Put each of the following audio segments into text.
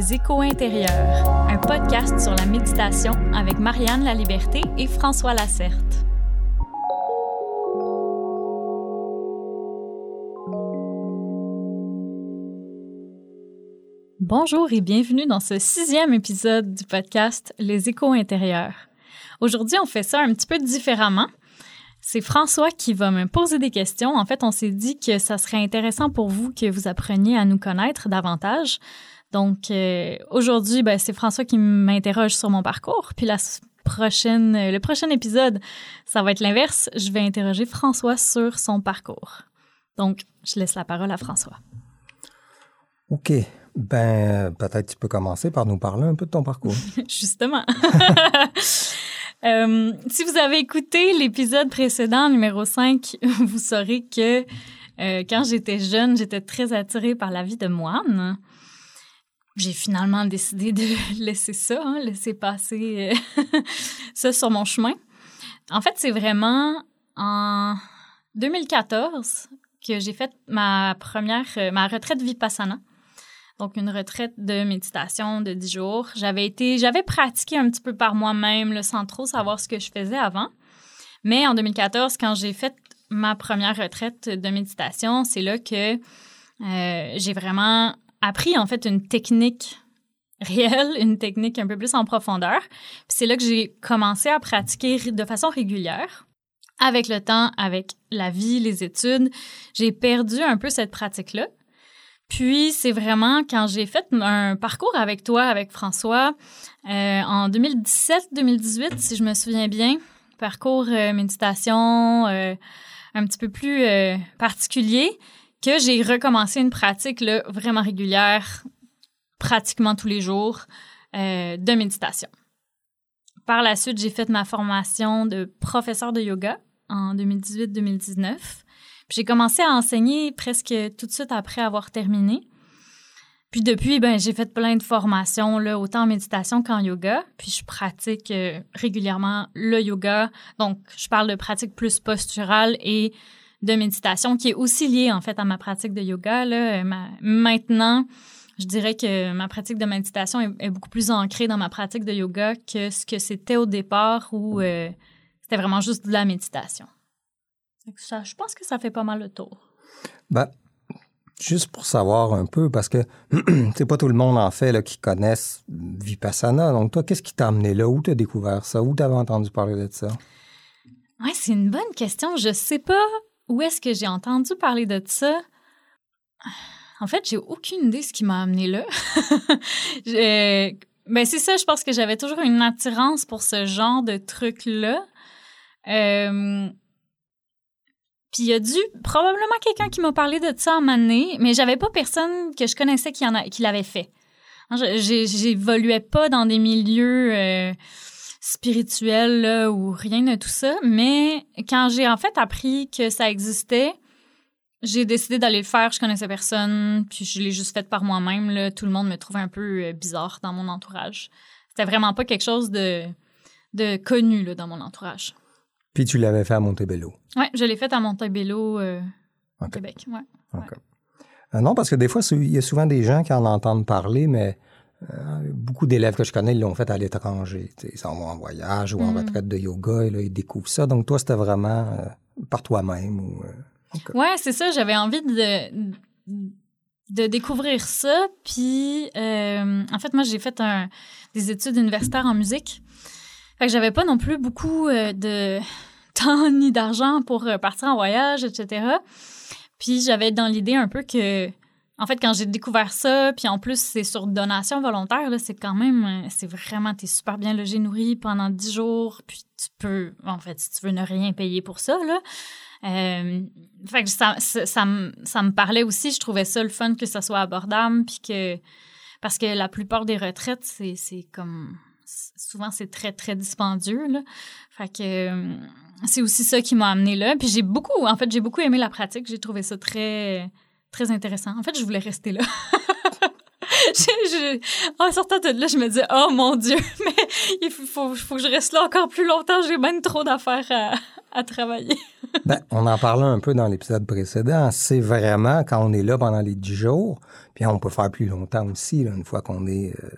Échos intérieurs, un podcast sur la méditation avec Marianne La Liberté et François Lacerte. Bonjour et bienvenue dans ce sixième épisode du podcast Les Échos intérieurs. Aujourd'hui, on fait ça un petit peu différemment. C'est François qui va me poser des questions. En fait, on s'est dit que ça serait intéressant pour vous que vous appreniez à nous connaître davantage. Donc, euh, aujourd'hui, ben, c'est François qui m'interroge sur mon parcours. Puis la prochaine, euh, le prochain épisode, ça va être l'inverse. Je vais interroger François sur son parcours. Donc, je laisse la parole à François. OK. Ben, peut-être tu peux commencer par nous parler un peu de ton parcours. Justement. Euh, si vous avez écouté l'épisode précédent, numéro 5, vous saurez que euh, quand j'étais jeune, j'étais très attirée par la vie de moine. J'ai finalement décidé de laisser ça, hein, laisser passer euh, ça sur mon chemin. En fait, c'est vraiment en 2014 que j'ai fait ma première, ma retraite Vipassana donc une retraite de méditation de 10 jours. J'avais été, j'avais pratiqué un petit peu par moi-même, sans trop savoir ce que je faisais avant. Mais en 2014, quand j'ai fait ma première retraite de méditation, c'est là que euh, j'ai vraiment appris en fait une technique réelle, une technique un peu plus en profondeur. C'est là que j'ai commencé à pratiquer de façon régulière. Avec le temps, avec la vie, les études, j'ai perdu un peu cette pratique-là. Puis c'est vraiment quand j'ai fait un parcours avec toi, avec François, euh, en 2017-2018, si je me souviens bien, parcours euh, méditation euh, un petit peu plus particulier, que j'ai recommencé une pratique là, vraiment régulière, pratiquement tous les jours, de méditation. Par la suite, j'ai fait ma formation de professeur de yoga en 2018-2019. J'ai commencé à enseigner presque tout de suite après avoir terminé. Puis depuis, ben, j'ai fait plein de formations, là, autant en méditation qu'en yoga. Puis je pratique euh, régulièrement le yoga. Donc, je parle de pratique plus posturale et de méditation qui est aussi liée, en fait, à ma pratique de yoga. Là. maintenant, je dirais que ma pratique de méditation est, beaucoup plus ancrée dans ma pratique de yoga que ce que c'était au départ où euh, c'était vraiment juste de la méditation. Ça, je pense que ça fait pas mal le tour. Ben, juste pour savoir un peu, parce que c'est pas tout le monde en fait là, qui connaissent Vipassana. Donc, toi, qu'est-ce qui t'a amené là? Où t'as découvert ça? Où t'avais entendu parler de ça? Oui, c'est une bonne question. Je sais pas où est-ce que j'ai entendu parler de ça? En fait, j'ai aucune idée de ce qui m'a amené là. ben, c'est ça, je pense que j'avais toujours une attirance pour ce genre de truc-là. Euh, puis il y a dû probablement quelqu'un qui m'a parlé de ça en année, mais j'avais pas personne que je connaissais qui, en a, qui l'avait fait. Hein, j'évoluais pas dans des milieux euh, spirituels là, ou rien de tout ça, mais quand j'ai en fait appris que ça existait, j'ai décidé d'aller le faire. Je connaissais personne, puis je l'ai juste fait par moi-même. Tout le monde me trouvait un peu euh, bizarre dans mon entourage. C'était vraiment pas quelque chose de, de connu là, dans mon entourage. Puis tu l'avais fait à Montebello. Oui, je l'ai fait à Montebello, euh, au Québec. Ouais. Euh, non, parce que des fois, il y a souvent des gens qui en entendent parler, mais euh, beaucoup d'élèves que je connais l'ont fait à l'étranger. Ils s'en vont en voyage ou en mm. retraite de yoga et là, ils découvrent ça. Donc, toi, c'était vraiment par toi-même. Ou, Oui, c'est ça. J'avais envie de, de découvrir ça. Puis, en fait, moi, j'ai fait des études universitaires en musique. Fait que j'avais pas non plus beaucoup euh, de temps ni d'argent pour euh, partir en voyage, etc. Puis j'avais dans l'idée un peu que, en fait, quand j'ai découvert ça, puis en plus c'est sur donation volontaire, là, c'est quand même, euh, c'est vraiment, t'es super bien logé, nourri pendant dix jours, puis tu peux, en fait, si tu veux ne rien payer pour ça, là. fait que ça, ça, ça, me parlait aussi, je trouvais ça le fun que ça soit abordable, puis que, parce que la plupart des retraites, c'est comme souvent, c'est très, très dispendieux. Là. Fait que euh, c'est aussi ça qui m'a amené là. Puis j'ai beaucoup, en fait, j'ai beaucoup aimé la pratique. J'ai trouvé ça très, très intéressant. En fait, je voulais rester là. en sortant de là, je me dis, oh mon Dieu, mais il faut, que je reste là encore plus longtemps. J'ai même trop d'affaires à, travailler. ben, on en parlait un peu dans l'épisode précédent. C'est vraiment quand on est là pendant les dix jours, puis on peut faire plus longtemps aussi, une fois qu'on est euh,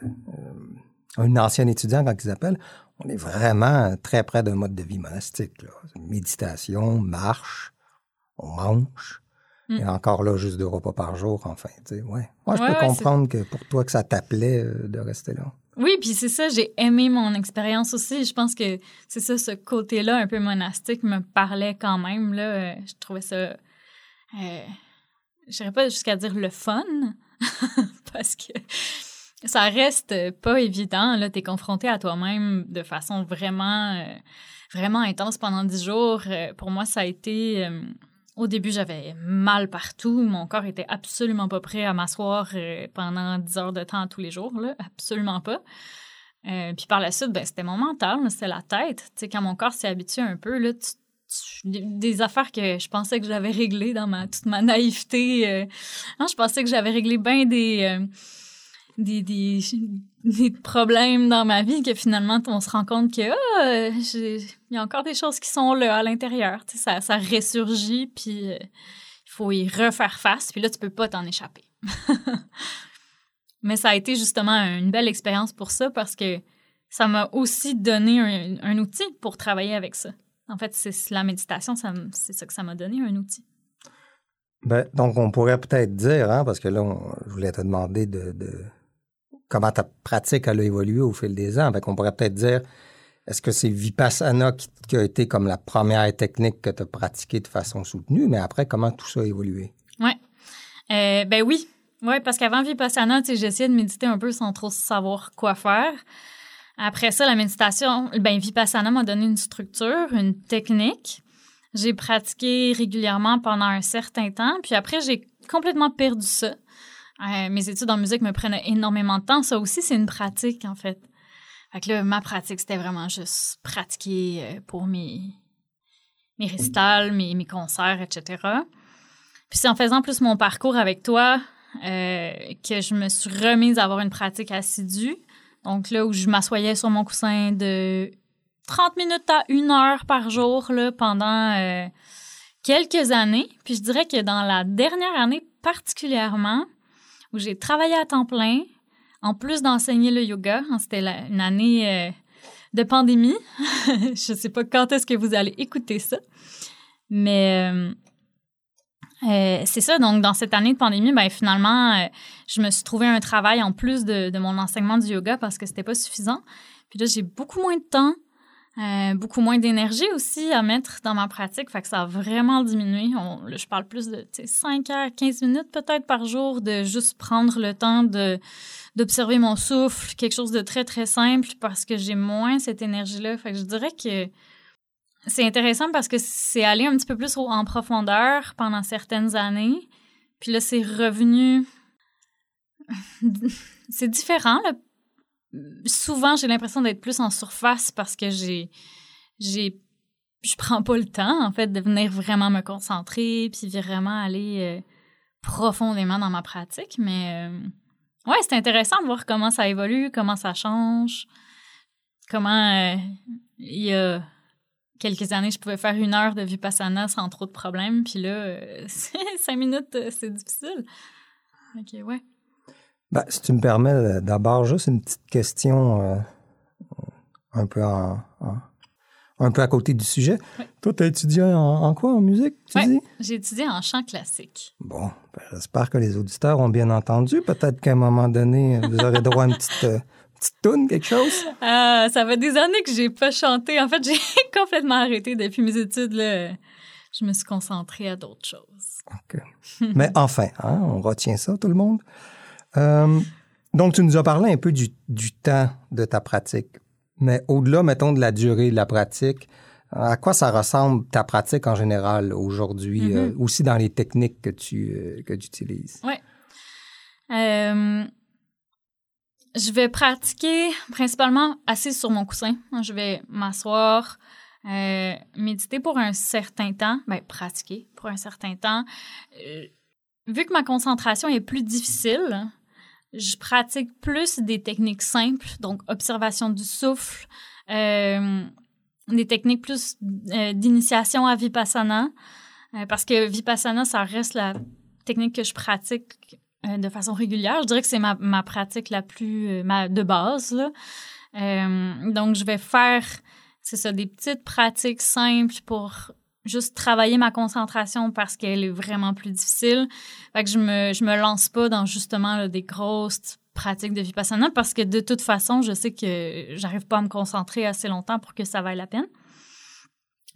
un ancien étudiant, quand ils appellent. On est vraiment très près d'un mode de vie monastique. Là. Méditation, marche, on mange. Et mm. encore là, juste deux repas par jour, enfin. ouais. Moi, je peux comprendre que pour toi, que ça t'appelait euh, de rester là. Oui, puis c'est ça, j'ai aimé mon expérience aussi. Je pense que c'est ça, ce côté-là un peu monastique me parlait quand même. Là. Je trouvais ça, euh, je dirais pas jusqu'à dire le fun, parce que ça reste pas évident. Là, t'es confronté à toi-même de façon vraiment, euh, vraiment intense pendant dix jours. Euh, pour moi, ça a été au début, j'avais mal partout. Mon corps était absolument pas prêt à m'asseoir euh, pendant 10 heures de temps tous les jours. Absolument pas. Euh, puis par la suite, ben, c'était mon mental, c'était la tête. Tu sais, quand mon corps s'est habitué un peu, là, des, affaires que je pensais que j'avais réglées dans ma, toute ma naïveté. Euh, hein, je pensais que j'avais réglé bien des des, des, des, problèmes dans ma vie que finalement, on se rend compte que ah, il y a encore des choses qui sont là à l'intérieur. Tu sais, ça, ça ressurgit, puis euh, il faut y refaire face, puis là, tu peux pas t'en échapper. Mais ça a été justement une belle expérience pour ça parce que ça m'a aussi donné un, un, outil pour travailler avec ça. En fait, c'est la méditation, c'est ça que ça m'a donné, un outil. Ben, donc, on pourrait peut-être dire, hein, parce que là, je voulais te demander de, de comment ta pratique a évolué au fil des ans. On pourrait peut-être dire, est-ce que c'est Vipassana qui, a été comme la première technique que tu as pratiquée de façon soutenue, mais après, comment tout ça a évolué? Oui. Euh, ben oui. Oui, parce qu'avant Vipassana, j'essayais de méditer un peu sans trop savoir quoi faire. Après ça, la méditation, ben Vipassana m'a donné une structure, une technique. J'ai pratiqué régulièrement pendant un certain temps, puis après, j'ai complètement perdu ça. Euh, mes études en musique me prennent énormément de temps. Ça aussi, c'est une pratique, en fait. Fait que là, ma pratique, c'était vraiment juste pratiquer euh, pour mes, mes récitals, mes, mes concerts, etc. Puis c'est en faisant plus mon parcours avec toi euh, que je me suis remise à avoir une pratique assidue. Donc là où je m'assoyais sur mon coussin de 30 minutes à une heure par jour là, pendant quelques années. Puis je dirais que dans la dernière année particulièrement, où j'ai travaillé à temps plein, en plus d'enseigner le yoga. Hein, c'était une année euh, de pandémie. je ne sais pas quand est-ce que vous allez écouter ça. Mais euh, euh, c'est ça. Donc, dans cette année de pandémie, ben, finalement, je me suis trouvé un travail en plus de, de mon enseignement du yoga parce que c'était pas suffisant. Puis là, j'ai beaucoup moins de temps euh, beaucoup moins d'énergie aussi à mettre dans ma pratique. Fait que ça a vraiment diminué. je parle plus de 5 heures, 15 minutes peut-être par jour de juste prendre le temps de d'observer mon souffle, quelque chose de très, très simple parce que j'ai moins cette énergie-là. Fait que je dirais que c'est intéressant parce que c'est allé un petit peu plus en profondeur pendant certaines années. Puis là, c'est revenu... c'est différent, là, souvent, j'ai l'impression d'être plus en surface parce que j'ai, j'ai, je prends pas le temps, en fait, de venir vraiment me concentrer puis vraiment aller euh, profondément dans ma pratique. Mais euh, ouais, c'est intéressant de voir comment ça évolue, comment ça change, comment euh, il y a quelques années, je pouvais faire une heure de vipassana sans trop de problèmes, puis là, cinq minutes, c'est difficile. Ok, ouais. Ben, si tu me permets, euh, d'abord, juste une petite question euh, un, peu en, un peu à côté du sujet. Toi, tu as étudié en, quoi en musique, tu dis? J'ai étudié en chant classique. Bon, ben, j'espère que les auditeurs ont bien entendu. Peut-être qu'à un moment donné, vous aurez droit à une petite. Euh, petite toune, quelque chose? ça fait des années que j'ai pas chanté. En fait, j'ai complètement arrêté depuis mes études. Là. Je me suis concentrée à d'autres choses. OK. Mais enfin, hein, on retient ça, tout le monde. Euh, donc, tu nous as parlé un peu du, temps de ta pratique. Mais au-delà, mettons, de la durée de la pratique, à quoi ça ressemble ta pratique en général aujourd'hui, mm-hmm. euh, aussi dans les techniques que tu, euh, que utilises? Oui. je vais pratiquer principalement assise sur mon coussin. Je vais m'asseoir, euh, méditer pour un certain temps, ben, pratiquer pour un certain temps. Euh, vu que ma concentration est plus difficile, je pratique plus des techniques simples, donc observation du souffle, euh, des techniques plus d'initiation à Vipassana, parce que Vipassana, ça reste la technique que je pratique de façon régulière. Je dirais que c'est ma, ma, pratique la plus ma, de base. Là. donc, je vais faire c'est ça, des petites pratiques simples pour juste travailler ma concentration parce qu'elle est vraiment plus difficile. Fait je me, je me lance pas dans justement des grosses pratiques de vipassana parce que de toute façon, je sais que j'arrive pas à me concentrer assez longtemps pour que ça vaille la peine.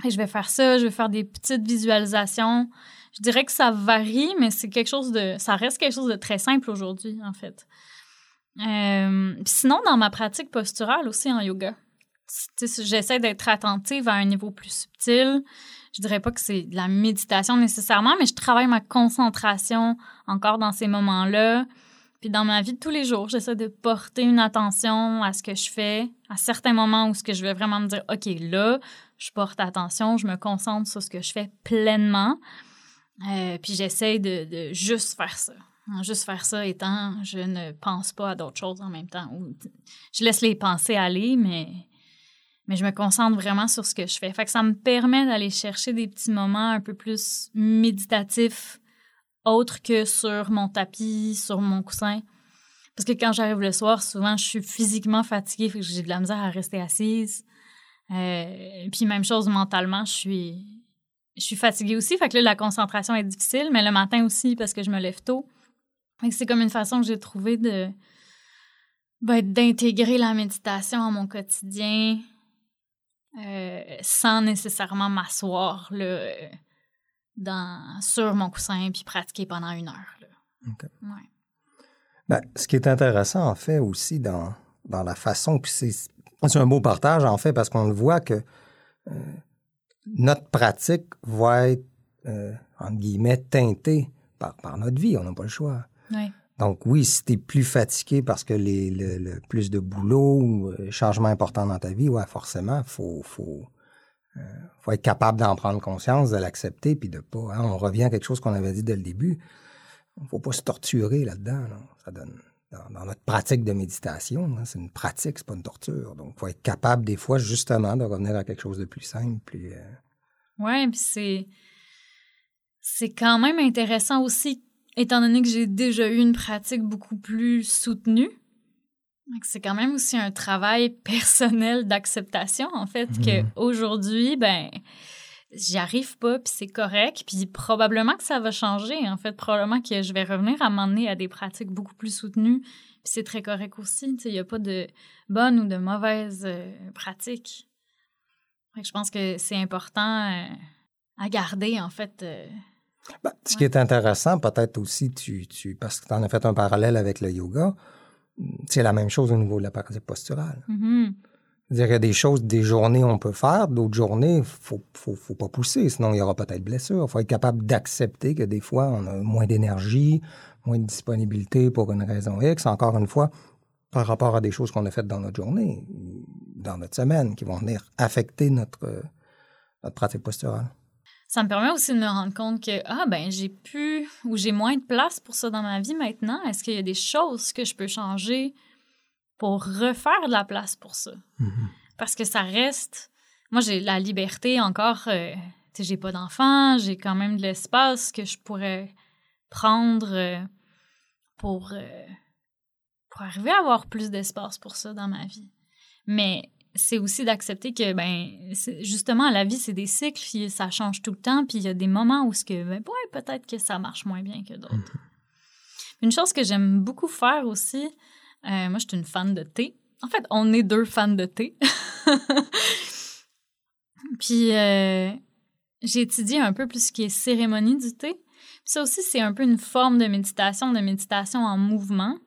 Et je vais faire ça, je vais faire des petites visualisations. Je dirais que ça varie, mais c'est quelque chose de, ça reste quelque chose de très simple aujourd'hui, en fait. Euh, sinon, dans ma pratique posturale aussi en yoga, j'essaie d'être attentive à un niveau plus subtil. Je dirais pas que c'est de la méditation nécessairement, mais je travaille ma concentration encore dans ces moments-là. Puis dans ma vie de tous les jours, j'essaie de porter une attention à ce que je fais, à certains moments où ce que je vais vraiment me dire, OK, là, je porte attention, je me concentre sur ce que je fais pleinement. Euh, puis j'essaie de, de, juste faire ça. Juste faire ça étant, je ne pense pas à d'autres choses en même temps. Je laisse les pensées aller, mais mais je me concentre vraiment sur ce que je fais. Fait ça me permet d'aller chercher des petits moments un peu plus méditatifs, autres que sur mon tapis, sur mon coussin. Parce que quand j'arrive le soir, souvent, je suis physiquement fatiguée, j'ai de la misère à rester assise. Euh, puis même chose mentalement, je suis, je suis fatiguée aussi, fait là, la concentration est difficile, mais le matin aussi, parce que je me lève tôt. c'est comme une façon que j'ai trouvé de ben, d'intégrer la méditation à mon quotidien, euh, sans nécessairement m'asseoir dans, sur mon coussin puis pratiquer pendant une heure. Ben, ce qui est intéressant, en fait, aussi dans, dans la façon, puis c'est, un beau partage, en fait, parce qu'on le voit que euh, notre pratique va être, euh, entre guillemets, teintée par, par notre vie. On n'a pas le choix. Oui. Donc oui, si tu es plus fatigué parce que le, plus de boulot ou euh, changement important dans ta vie, ouais, forcément, faut, faut, euh, faut être capable d'en prendre conscience, de l'accepter, puis de pas. Hein, on revient à quelque chose qu'on avait dit dès le début. Faut pas se torturer là-dedans. Ça donne dans, notre pratique de méditation, hein, c'est une pratique, c'est pas une torture. Donc, faut être capable des fois justement de revenir à quelque chose de plus simple. Puis, euh... Ouais, puis c'est c'est quand même intéressant aussi étant donné que j'ai déjà eu une pratique beaucoup plus soutenue, c'est quand même aussi un travail personnel d'acceptation, en fait, que mhm. qu'aujourd'hui, ben, j'y arrive pas, puis c'est correct, puis probablement que ça va changer, en fait, probablement que je vais revenir à m'emmener à des pratiques beaucoup plus soutenues, puis c'est très correct aussi, il n'y a pas de bonnes ou de mauvaises euh, pratiques. je pense que c'est important euh, à garder, en fait, euh, ben, ce qui est intéressant, peut-être aussi, tu, tu, parce que tu en as fait un parallèle avec le yoga, c'est la même chose au niveau de la pratique posturale. Il y a des choses, des journées on peut faire, d'autres journées, il ne faut, faut, faut, pas pousser, sinon il y aura peut-être blessure. Il faut être capable d'accepter que des fois, on a moins d'énergie, moins de disponibilité pour une raison X. Encore une fois, par rapport à des choses qu'on a faites dans notre journée, dans notre semaine, qui vont venir affecter notre, notre pratique posturale ça me permet aussi de me rendre compte que, ah, ben, j'ai plus ou j'ai moins de place pour ça dans ma vie maintenant. Est-ce qu'il y a des choses que je peux changer pour refaire de la place pour ça? Mm-hmm. Parce que ça reste. Moi, j'ai la liberté encore. Euh, tu sais, j'ai pas d'enfant, j'ai quand même de l'espace que je pourrais prendre euh, pour, euh, pour arriver à avoir plus d'espace pour ça dans ma vie. Mais c'est aussi d'accepter que ben justement la vie c'est des cycles ça change tout le temps puis il y a des moments où ce que ben ouais, peut-être que ça marche moins bien que d'autres. Mm-hmm. une chose que j'aime beaucoup faire aussi euh, moi je suis une fan de thé. En fait on est deux fans de thé. Puis euh, j'ai étudié un peu plus ce qui est cérémonie du thé. Puis ça aussi c'est un peu une forme de méditation de méditation en mouvement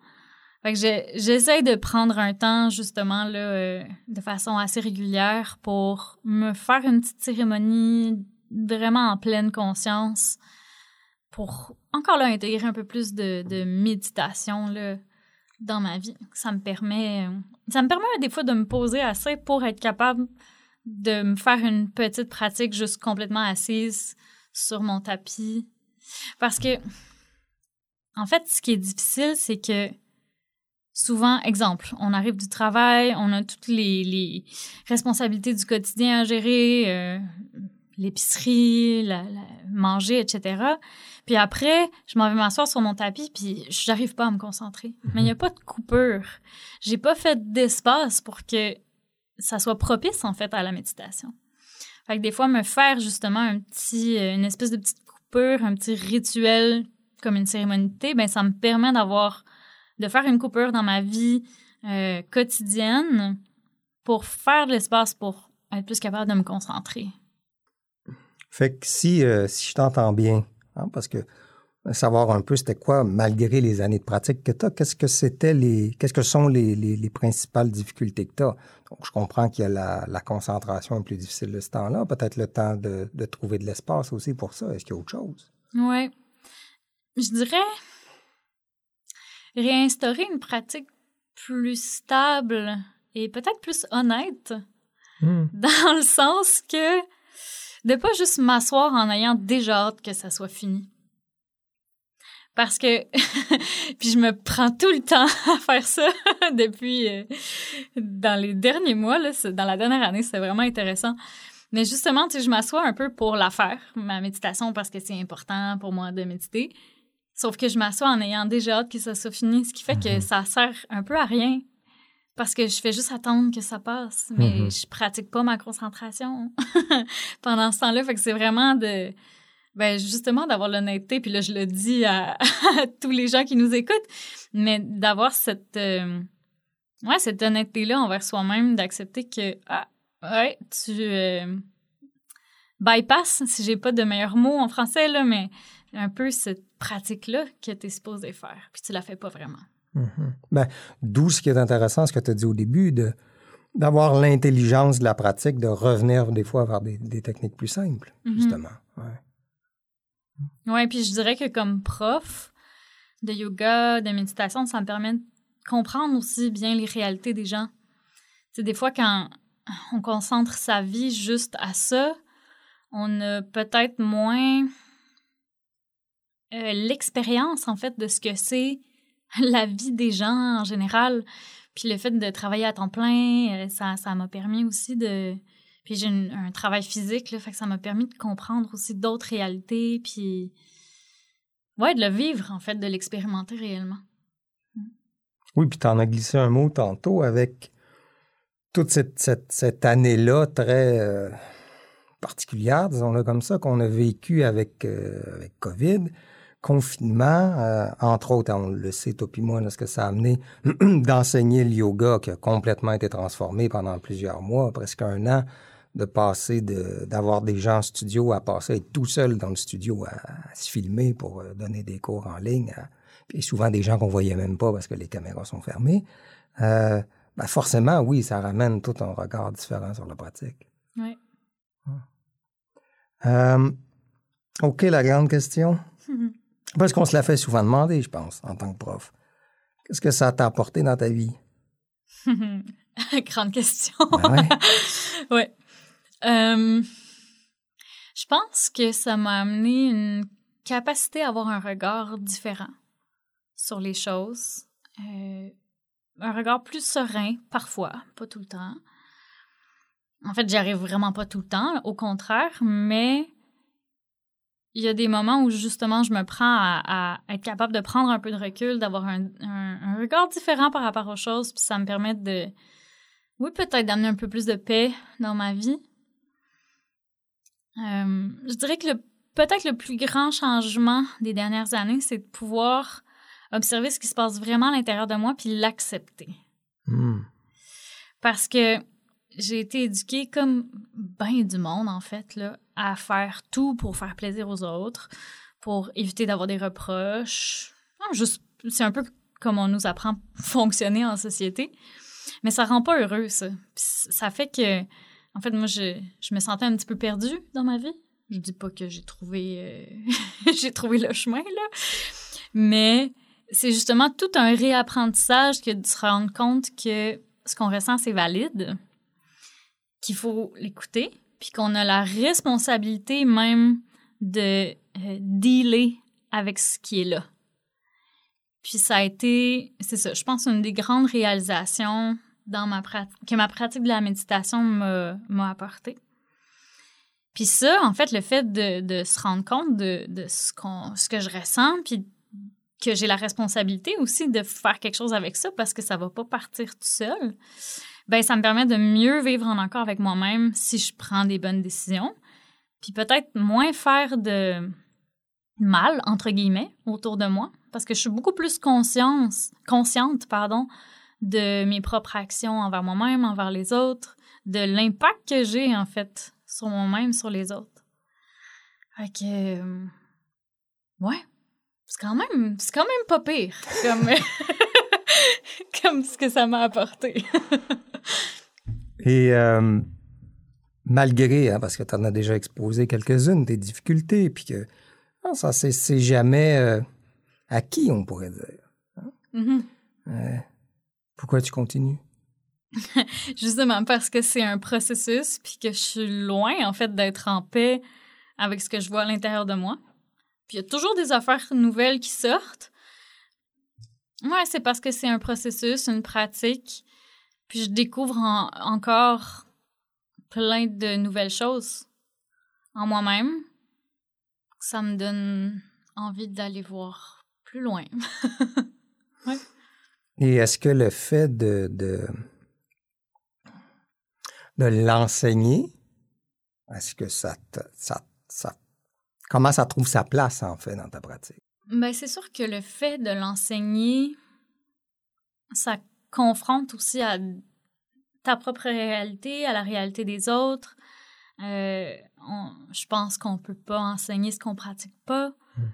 fait que j'essaie de prendre un temps, justement, là, euh, de façon assez régulière pour me faire une petite cérémonie vraiment en pleine conscience pour, encore là, intégrer un peu plus de, méditation, là, dans ma vie. Ça me permet, ça me permet des fois de me poser assez pour être capable de me faire une petite pratique juste complètement assise sur mon tapis. Parce que, en fait, ce qui est difficile, c'est que souvent, exemple, on arrive du travail, on a toutes les, responsabilités du quotidien à gérer, euh, l'épicerie, la, manger, etc. Puis après, je m'en vais m'asseoir sur mon tapis, puis j'arrive pas à me concentrer. Mais il n'y a mhm. pas de coupure. J'ai pas fait d'espace pour que ça soit propice, en fait, à la méditation. Fait que des fois, me faire justement un petit, euh, une espèce de petite coupure, un petit rituel comme une cérémonie ben ça me permet d'avoir, de faire une coupure dans ma vie euh, quotidienne pour faire de l'espace pour être plus capable de me concentrer. Fait que si, euh, si je t'entends bien, hein, parce que savoir un peu c'était quoi, malgré les années de pratique que tu as, qu'est-ce que c'était les. Qu'est-ce que sont les, les, principales difficultés que tu as? Donc, je comprends qu'il y a la, la, concentration plus difficile de ce temps-là, peut-être le temps de, de trouver de l'espace aussi pour ça. Est-ce qu'il y a autre chose? Oui. Je dirais réinstaurer une pratique plus stable et peut-être plus honnête, hmm. dans le sens que de pas juste m'asseoir en ayant déjà hâte que ça soit fini. Parce que, puis je me prends tout le temps à faire ça depuis, euh, dans les derniers mois, là, dans la dernière année, c'est vraiment intéressant. Mais justement, tu sais, je m'assois un peu pour la faire, ma méditation, parce que c'est important pour moi de méditer. Sauf que je m'assois en ayant déjà hâte que ça soit fini, ce qui fait que mm-hmm. ça sert un peu à rien. Parce que je fais juste attendre que ça passe, mais mm-hmm. je pratique pas ma concentration pendant ce temps-là. Fait que c'est vraiment de ben justement d'avoir l'honnêteté, puis là je le dis à, tous les gens qui nous écoutent, mais d'avoir cette euh, ouais cette honnêteté là envers soi-même, d'accepter que ah ouais tu euh, bypass si j'ai pas de meilleurs mots en français là, mais un peu cette pratique là que tu es supposé faire, puis tu la fais pas vraiment. Mm-hmm. ben, D'où ce qui est intéressant, ce que tu as dit au début, de d'avoir l'intelligence de la pratique, de revenir des fois vers des, des techniques plus simples, mm-hmm. justement. Ouais. Oui, puis je dirais que comme prof de yoga, de méditation, ça me permet de comprendre aussi bien les réalités des gens. C'est des fois quand on concentre sa vie juste à ça, on a peut-être moins euh, l'expérience en fait de ce que c'est la vie des gens en général. Puis le fait de travailler à temps plein, euh, ça, ça m'a permis aussi de, puis j'ai un travail physique, là, fait que ça m'a permis de comprendre aussi d'autres réalités, puis ouais, de le vivre, en fait, de l'expérimenter réellement. Oui, puis tu en as glissé un mot tantôt avec toute cette, cette, année-là très euh, particulière, disons-le comme ça, qu'on a vécu avec, avec COVID, confinement, euh, entre autres, on le sait, toi puis moi, ce que ça a amené d'enseigner le yoga qui a complètement été transformé pendant plusieurs mois, presque un an de passer d'avoir des gens en studio à passer à être tout seul dans le studio à, se filmer pour euh, donner des cours en ligne. puis souvent des gens qu'on voyait même pas parce que les caméras sont fermées. Euh, ben forcément, oui, ça ramène tout un regard différent sur la pratique. Oui. Euh, OK, la grande question. Parce qu'on se la fait souvent demander, je pense, en tant que prof. Qu'est-ce que ça t'a apporté dans ta vie? grande question. Ben ouais. Euh, je pense que ça m'a amené une capacité à avoir un regard différent sur les choses. Euh, un regard plus serein, parfois, pas tout le temps. En fait, j'y arrive vraiment pas tout le temps, au contraire, mais il y a des moments où justement je me prends à, être capable de prendre un peu de recul, d'avoir un, un, regard différent par rapport aux choses, puis ça me permet de, oui, peut-être d'amener un peu plus de paix dans ma vie, euh, je dirais que peut-être le plus grand changement des dernières années, c'est de pouvoir observer ce qui se passe vraiment à l'intérieur de moi puis l'accepter. Hmm. Parce que j'ai été éduquée comme bien du monde, en fait, là, à faire tout pour faire plaisir aux autres, pour éviter d'avoir des reproches. juste, c'est un peu comme on nous apprend à fonctionner en société. Mais ça rend pas heureux, ça. ça fait que en fait, moi, je, je, me sentais un petit peu perdue dans ma vie. Je dis pas que j'ai trouvé, euh, j'ai trouvé le chemin, là. Mais c'est justement tout un réapprentissage que de se rendre compte que ce qu'on ressent, c'est valide, qu'il faut l'écouter, puis qu'on a la responsabilité même de euh, dealer avec ce qui est là. Puis ça a été, c'est ça, je pense, une des grandes réalisations dans ma que ma pratique de la méditation m'a apporté. Puis ça, en fait, le fait de, se rendre compte de, ce, ce que je ressens, puis que j'ai la responsabilité aussi de faire quelque chose avec ça parce que ça va pas partir tout seul, ben ça me permet de mieux vivre en accord avec moi-même si je prends des bonnes décisions, puis peut-être moins faire de mal entre guillemets autour de moi parce que je suis beaucoup plus conscience, consciente pardon de mes propres actions envers moi-même, envers les autres, de l'impact que j'ai en fait sur moi-même, sur les autres. Fait que, euh, ouais, c'est quand même, c'est quand même pas pire comme, comme ce que ça m'a apporté. Et euh, malgré, hein, parce que tu en as déjà exposé quelques-unes, des difficultés, puis que ah, ça, c'est jamais euh, acquis, on pourrait dire. Hein? Mm-hmm. pourquoi tu continues? Justement parce que c'est un processus, puis que je suis loin, en fait, d'être en paix avec ce que je vois à l'intérieur de moi. Puis il y a toujours des affaires nouvelles qui sortent. Ouais, c'est parce que c'est un processus, une pratique. Puis je découvre encore plein de nouvelles choses en moi-même. Ça me donne envie d'aller voir plus loin. ouais. Et est-ce que le fait de, de de l'enseigner, est-ce que ça, ça, ça, comment ça trouve sa place, en fait, dans ta pratique? Bien, c'est sûr que le fait de l'enseigner, ça confronte aussi à ta propre réalité, à la réalité des autres. Euh, je pense qu'on peut pas enseigner ce qu'on pratique pas. Hmm.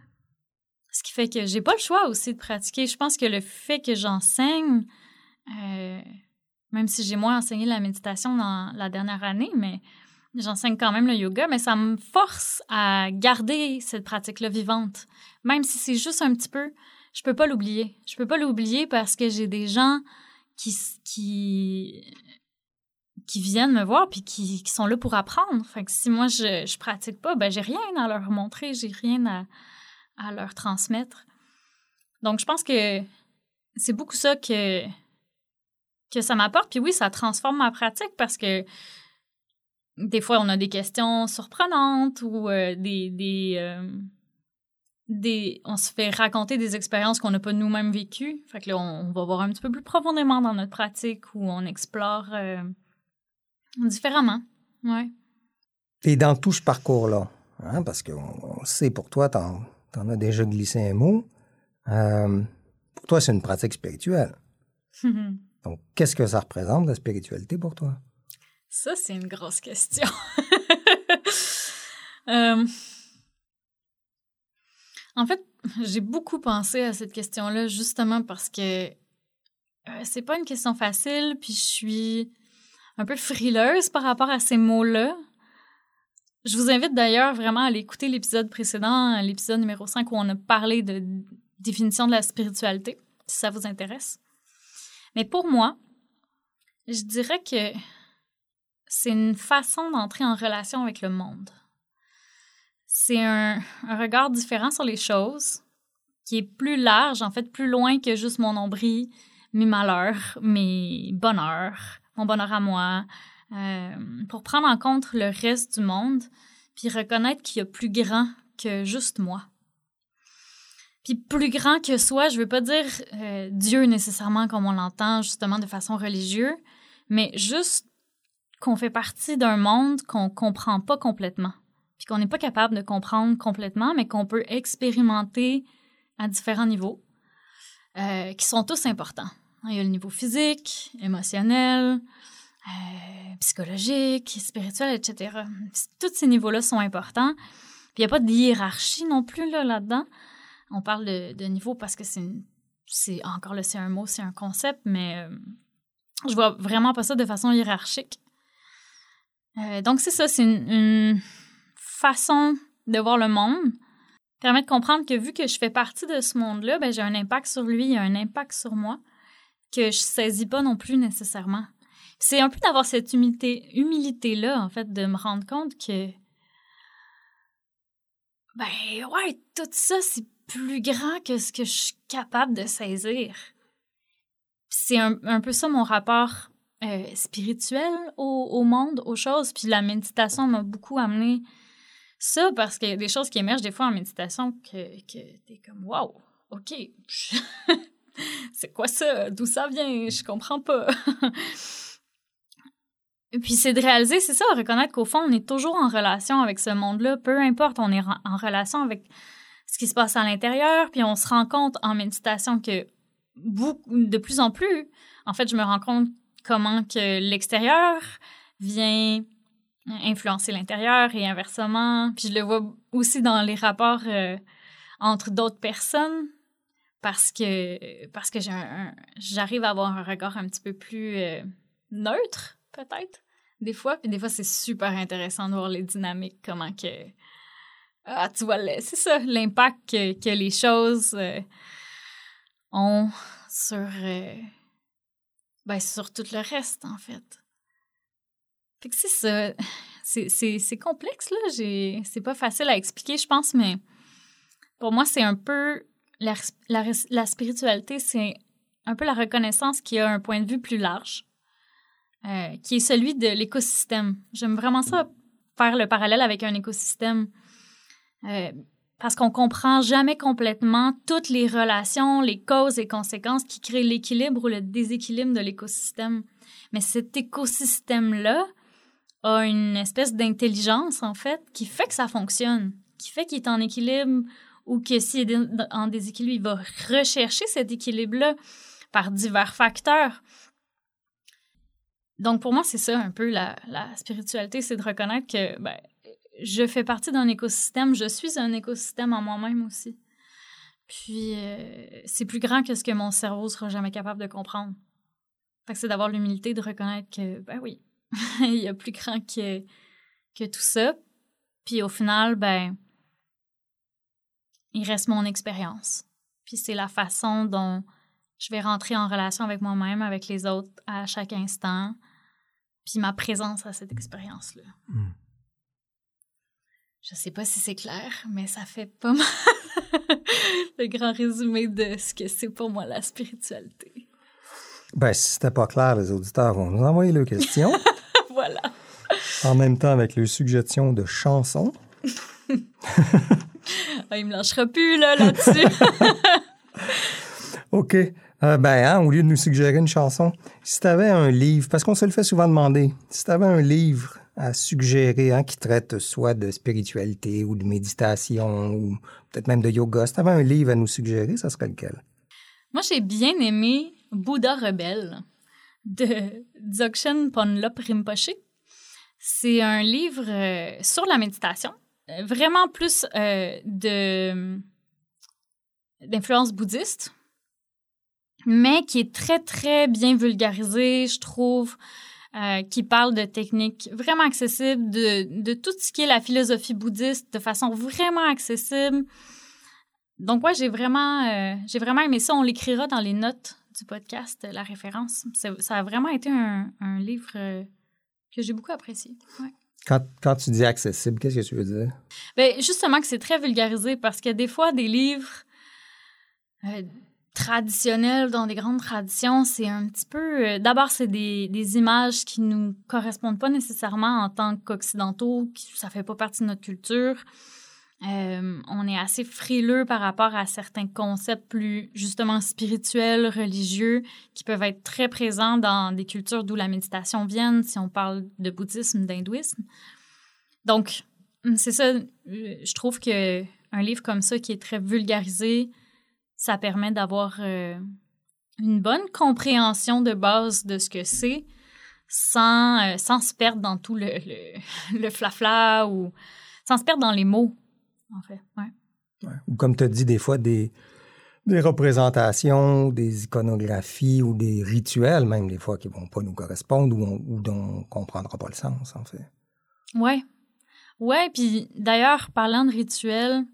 Ce qui fait que j'ai pas le choix aussi de pratiquer. Je pense que le fait que j'enseigne, euh, même si j'ai moins enseigné la méditation dans la dernière année, mais j'enseigne quand même le yoga, mais ça me force à garder cette pratique-là vivante. Même si c'est juste un petit peu, je peux pas l'oublier. Je peux pas l'oublier parce que j'ai des gens qui, qui, viennent me voir puis qui, qui, sont là pour apprendre. Fait si moi je, je pratique pas, ben j'ai rien à leur montrer, j'ai rien à, à leur transmettre. Donc je pense que c'est beaucoup ça que que ça m'apporte. Puis oui, ça transforme ma pratique parce que des fois, on a des questions surprenantes ou euh, des. des, euh, des on se fait raconter des expériences qu'on n'a pas nous-mêmes vécues. Fait que là, on, va voir un petit peu plus profondément dans notre pratique où on explore euh, différemment. Ouais. Et dans tout ce parcours-là, hein, parce qu'on sait pour toi, tu en, en, as déjà glissé un mot, pour toi, c'est une pratique spirituelle. Donc, qu'est-ce que ça représente, la spiritualité, pour toi? Ça, c'est une grosse question. Euh, en fait, j'ai beaucoup pensé à cette question-là justement parce que euh, c'est pas une question facile, puis je suis un peu frileuse par rapport à ces mots-là. Je vous invite d'ailleurs vraiment à aller écouter l'épisode précédent, l'épisode numéro 5, où on a parlé de définition de la spiritualité, si ça vous intéresse. Mais pour moi, je dirais que c'est une façon d'entrer en relation avec le monde. C'est un, regard différent sur les choses qui est plus large, en fait, plus loin que juste mon nombril, mes malheurs, mes bonheurs, mon bonheur à moi, euh, pour prendre en compte le reste du monde, puis reconnaître qu'il y a plus grand que juste moi. Puis plus grand que soi, je veux pas dire euh, Dieu nécessairement comme on l'entend justement de façon religieuse, mais juste qu'on fait partie d'un monde qu'on comprend pas complètement, puis qu'on n'est pas capable de comprendre complètement, mais qu'on peut expérimenter à différents niveaux, euh, qui sont tous importants. Il y a le niveau physique, émotionnel, euh, psychologique, spirituel, etc. Tous ces niveaux-là sont importants. Il n'y a pas de hiérarchie non plus là, là-dedans on parle de, niveau parce que c'est, c'est encore là, c'est un mot, c'est un concept, mais euh, je vois vraiment pas ça de façon hiérarchique. Euh, donc, c'est ça, c'est une, façon de voir le monde. permet de comprendre que vu que je fais partie de ce monde-là, ben, j'ai un impact sur lui, il y a un impact sur moi que je saisis pas non plus nécessairement. C'est un peu d'avoir cette humilité, humilité-là, en fait, de me rendre compte que, ben ouais, tout ça, c'est plus grand que ce que je suis capable de saisir. C'est un, un, peu ça mon rapport euh, spirituel au, monde, aux choses. Puis la méditation m'a beaucoup amené ça parce qu'il y a des choses qui émergent des fois en méditation que, que t'es comme wow, ok, c'est quoi ça, d'où ça vient, je comprends pas. Puis c'est de réaliser, c'est ça, reconnaître qu'au fond, on est toujours en relation avec ce monde-là, peu importe, on est en relation avec ce qui se passe à l'intérieur, puis on se rend compte en méditation que beaucoup, de plus en plus, en fait, je me rends compte comment que l'extérieur vient influencer l'intérieur et inversement. Puis je le vois aussi dans les rapports euh, entre d'autres personnes parce que parce que j'arrive à avoir un regard un petit peu plus euh, neutre peut-être des fois puis des fois c'est super intéressant de voir les dynamiques comment que ah tu vois c'est ça l'impact que, les choses euh, ont sur ben, sur tout le reste en fait fait que c'est ça. C'est complexe, là. C'est pas facile à expliquer, je pense, mais pour moi, c'est un peu. La, la, la spiritualité, c'est un peu la reconnaissance qui a un point de vue plus large, euh, qui est celui de l'écosystème. J'aime vraiment ça, faire le parallèle avec un écosystème. Euh, parce qu'on comprend jamais complètement toutes les relations, les causes et conséquences qui créent l'équilibre ou le déséquilibre de l'écosystème. Mais cet écosystème-là, a une espèce d'intelligence, en fait, qui fait que ça fonctionne, qui fait qu'il est en équilibre ou que s'il est en déséquilibre, il va rechercher cet équilibre-là par divers facteurs. Donc, pour moi, c'est ça un peu la, la spiritualité, c'est de reconnaître que ben, je fais partie d'un écosystème, je suis un écosystème en moi-même aussi. Puis, euh, c'est plus grand que ce que mon cerveau sera jamais capable de comprendre. Fait que c'est d'avoir l'humilité de reconnaître que, ben oui, il y a plus grand que, que tout ça. Puis au final, ben, il reste mon expérience. Puis c'est la façon dont je vais rentrer en relation avec moi-même, avec les autres à chaque instant. Puis ma présence à cette expérience-là. Hmm. Je sais pas si c'est clair, mais ça fait pas mal le grand résumé de ce que c'est pour moi la spiritualité. Ben, si c'était pas clair, les auditeurs vont nous envoyer leurs questions. voilà. En même temps, avec les suggestions de chansons. ah, il me lâchera plus, là, là-dessus. OK. Euh, ben, hein, au lieu de nous suggérer une chanson, si tu avais un livre, parce qu'on se le fait souvent demander, si tu avais un livre à suggérer qui traite soit de spiritualité ou de méditation ou peut-être même de yoga, si tu avais un livre à nous suggérer, ça serait lequel? Moi, j'ai bien aimé Bouddha rebelle de Dzogchen Ponlop Rinpoche. C'est un livre euh, sur la méditation, euh, vraiment plus euh, d'influence bouddhiste, mais qui est très, très bien vulgarisé, je trouve, qui parle de techniques vraiment accessibles, de, de, tout ce qui est la philosophie bouddhiste de façon vraiment accessible. Donc, ouais, j'ai vraiment, j'ai vraiment aimé ça. On l'écrira dans les notes du podcast, la référence. Ça a vraiment été un, livre euh, que j'ai beaucoup apprécié. Quand, tu dis accessible, qu'est-ce que tu veux dire? Bien, justement que c'est très vulgarisé parce qu'il y a des fois des livres euh, traditionnels dans des grandes traditions, c'est un petit peu... Euh, d'abord, c'est des, des, images qui nous correspondent pas nécessairement en tant qu'occidentaux, ça fait pas partie de notre culture. Euh, on est assez frileux par rapport à certains concepts plus justement spirituels, religieux, qui peuvent être très présents dans des cultures d'où la méditation vient, si on parle de bouddhisme, d'hindouisme. Donc, c'est ça, euh, je trouve que un livre comme ça qui est très vulgarisé, ça permet d'avoir euh, une bonne compréhension de base de ce que c'est sans, sans se perdre dans tout le, le, le flafla ou sans se perdre dans les mots en fait. Ou comme tu as dit, des fois, des, des représentations, des iconographies ou des rituels, même des fois, qui ne vont pas nous correspondre ou, dont on ne comprendra pas le sens, en fait. Oui. Oui, puis d'ailleurs, parlant de rituels,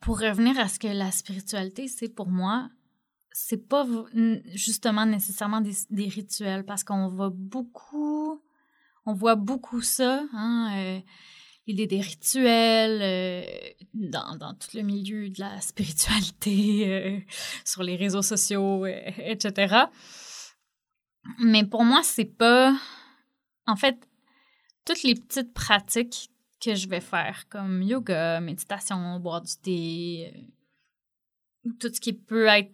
pour revenir à ce que la spiritualité, c'est pour moi, c'est pas justement nécessairement des, rituels parce qu'on voit beaucoup, on voit beaucoup ça, hein, euh, des rituels euh, dans, dans, tout le milieu de la spiritualité, euh, sur les réseaux sociaux, etc. Mais pour moi, c'est pas. En fait, toutes les petites pratiques que je vais faire, comme yoga, méditation, boire du thé, tout ce qui peut être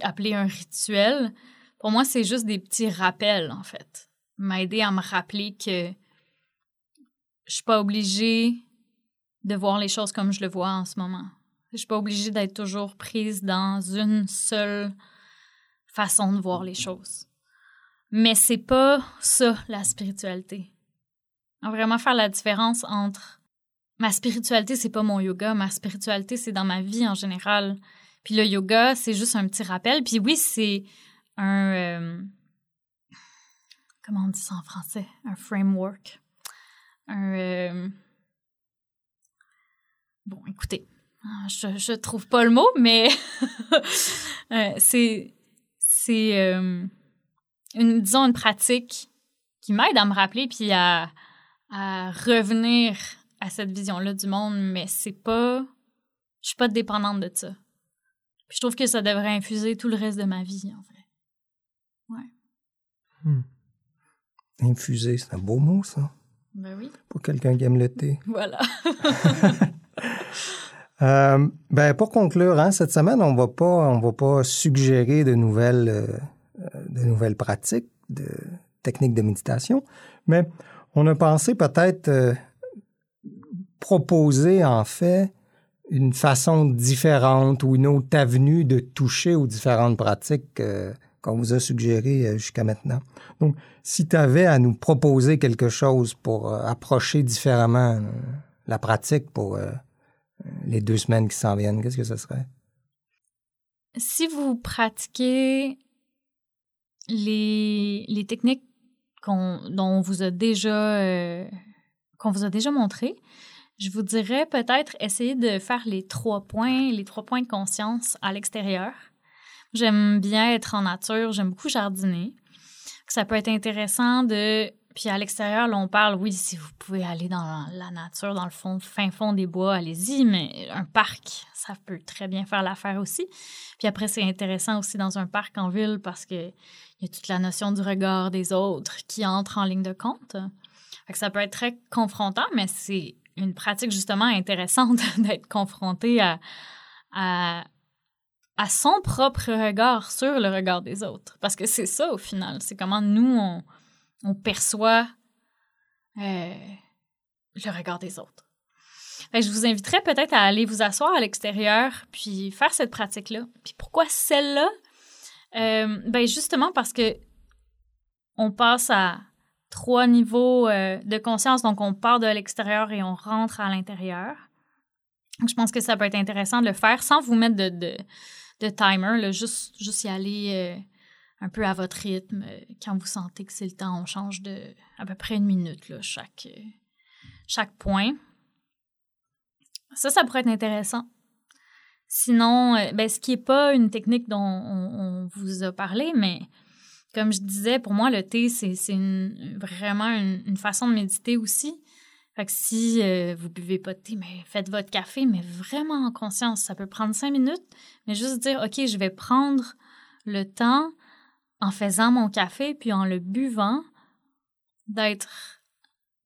appelé un rituel, pour moi, c'est juste des petits rappels, en fait. M'aider à me rappeler que je suis pas obligée de voir les choses comme je le vois en ce moment. Je suis pas obligée d'être toujours prise dans une seule façon de voir les choses. Mais c'est pas ça, la spiritualité. Vraiment faire la différence entre ma spiritualité, c'est pas mon yoga, ma spiritualité, c'est dans ma vie en général. Puis le yoga, c'est juste un petit rappel. Puis oui, c'est un... Euh, comment on dit ça en français? Un framework. Un... Euh, bon, écoutez, hein, je, je trouve pas le mot, mais euh, c'est... C'est... une, disons, une pratique qui m'aide à me rappeler puis à, à revenir à cette vision-là du monde, mais c'est pas... Je suis pas dépendante de ça je trouve que ça devrait infuser tout le reste de ma vie, en vrai. Ouais. Hmm. Infuser, c'est un beau mot, ça. Ben oui. Pour quelqu'un qui aime le thé. Voilà. euh, ben pour conclure, hein, cette semaine, on va pas, on va pas suggérer de nouvelles, euh, de nouvelles pratiques, de techniques de méditation, mais on a pensé peut-être euh, proposer en fait une façon différente ou une autre avenue de toucher aux différentes pratiques euh, qu'on vous a suggérées euh, jusqu'à maintenant. Donc, si tu avais à nous proposer quelque chose pour approcher différemment la pratique pour les deux semaines qui s'en viennent, qu'est-ce que ce serait? Si vous pratiquez les techniques qu'on, vous a déjà qu'on vous a déjà montré, je vous dirais peut-être essayer de faire les trois points, les trois points de conscience à l'extérieur. J'aime bien être en nature, j'aime beaucoup jardiner. Ça peut être intéressant de puis à l'extérieur, là, on parle, oui, si vous pouvez aller dans la nature, dans le fond, fin fond des bois, allez-y, mais un parc, ça peut très bien faire l'affaire aussi. Puis après, c'est intéressant aussi dans un parc en ville parce que il y a toute la notion du regard des autres qui entre en ligne de compte. Fait ça peut être très confrontant, mais c'est une pratique justement intéressante d'être confronté à, à, à, son propre regard sur le regard des autres. Parce que c'est ça au final, c'est comment nous, on, on perçoit euh, le regard des autres. je vous inviterais peut-être à aller vous asseoir à l'extérieur puis faire cette pratique-là. Puis pourquoi celle-là? Euh, ben justement parce que on passe à trois niveaux euh, de conscience. Donc, on part de l'extérieur et on rentre à l'intérieur. Je pense que ça peut être intéressant de le faire sans vous mettre de, timer, juste, juste y aller un peu à votre rythme. Quand vous sentez que c'est le temps, on change de à peu près une minute là, chaque, chaque point. Ça, ça pourrait être intéressant. Sinon, euh, ben, ce qui n'est pas une technique dont on vous a parlé, mais comme je disais, pour moi, le thé, c'est vraiment une, façon de méditer aussi. Fait que si euh, vous buvez pas de thé, mais faites votre café, mais vraiment en conscience. Ça peut prendre cinq minutes, mais juste dire, OK, je vais prendre le temps en faisant mon café, puis en le buvant, d'être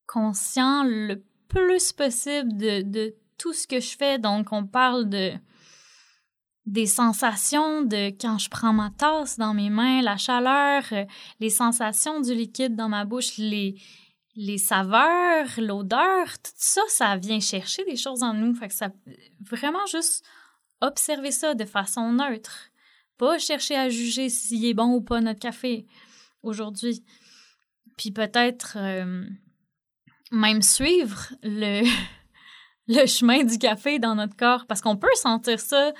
conscient le plus possible de, tout ce que je fais. Donc, on parle de des sensations de quand je prends ma tasse dans mes mains, la chaleur, euh, les sensations du liquide dans ma bouche, les, les saveurs, l'odeur, tout ça, ça vient chercher des choses en nous. Fait que ça, vraiment juste observer ça de façon neutre. Pas chercher à juger s'il est bon ou pas notre café aujourd'hui. Puis peut-être euh, même suivre le, le chemin du café dans notre corps parce qu'on peut sentir ça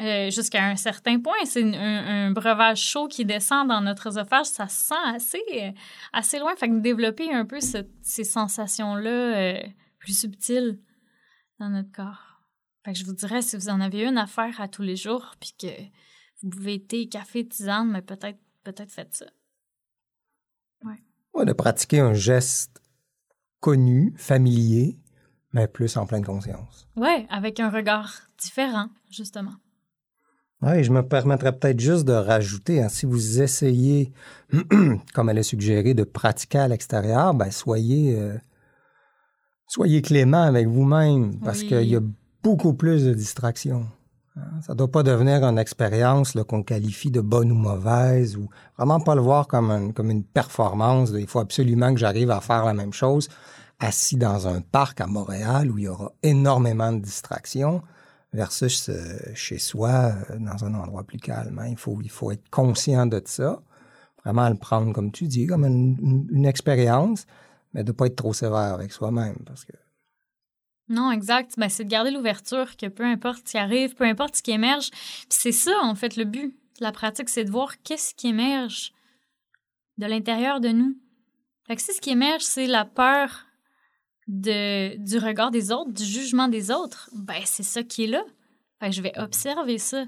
euh, jusqu'à un certain point. C'est un, breuvage chaud qui descend dans notre œsophage, ça se sent assez, euh, assez loin. Fait que développer un peu ces sensations-là plus subtiles dans notre corps. Fait que je vous dirais, si vous en avez une à faire à tous les jours, puis que vous buvez thé, café, tisane, mais peut-être peut-être faites ça. Ouais, de pratiquer un geste connu, familier, mais plus en pleine conscience. Ouais, avec un regard différent, justement. Oui, je me permettrais peut-être juste de rajouter, hein, si vous essayez, comme elle a suggéré, de pratiquer à l'extérieur, ben soyez, euh, soyez clément avec vous-même, parce Oui. qu'il y a beaucoup plus de distractions. Hein. Ça doit pas devenir une expérience qu'on qualifie de bonne ou mauvaise, ou vraiment pas le voir comme, un- comme une performance. Il faut absolument que j'arrive à faire la même chose assis dans un parc à Montréal où il y aura énormément de distractions versus euh, chez soi, euh, dans un endroit plus calme. hein. Il, faut, il faut être conscient de ça, vraiment le prendre, comme tu dis, comme une, une- une expérience, mais de pas être trop sévère avec soi-même. Parce que Non, exact. Ben, c'est de garder l'ouverture, que peu importe ce qui arrive, peu importe ce qui émerge. Puis c'est ça, en fait, le but de la pratique, c'est de voir qu'est-ce qui émerge de l'intérieur de nous. Fait que si ce qui émerge, c'est la peur du regard des autres, du jugement des autres, ben c'est ça qui est là. Fait que je vais observer ça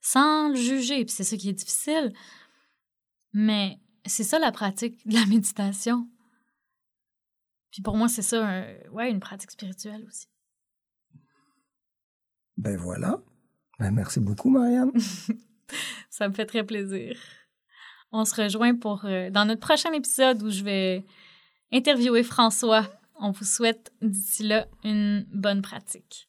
sans le juger. Puis c'est ça qui est difficile. Mais c'est ça la pratique de la méditation. Puis pour moi, c'est ça, un- ouais, une pratique spirituelle aussi. ben voilà. Ben merci beaucoup, Marianne. Ça me fait très plaisir. On se rejoint pour euh, dans notre prochain épisode où je vais interviewer François. On vous souhaite d'ici là une bonne pratique.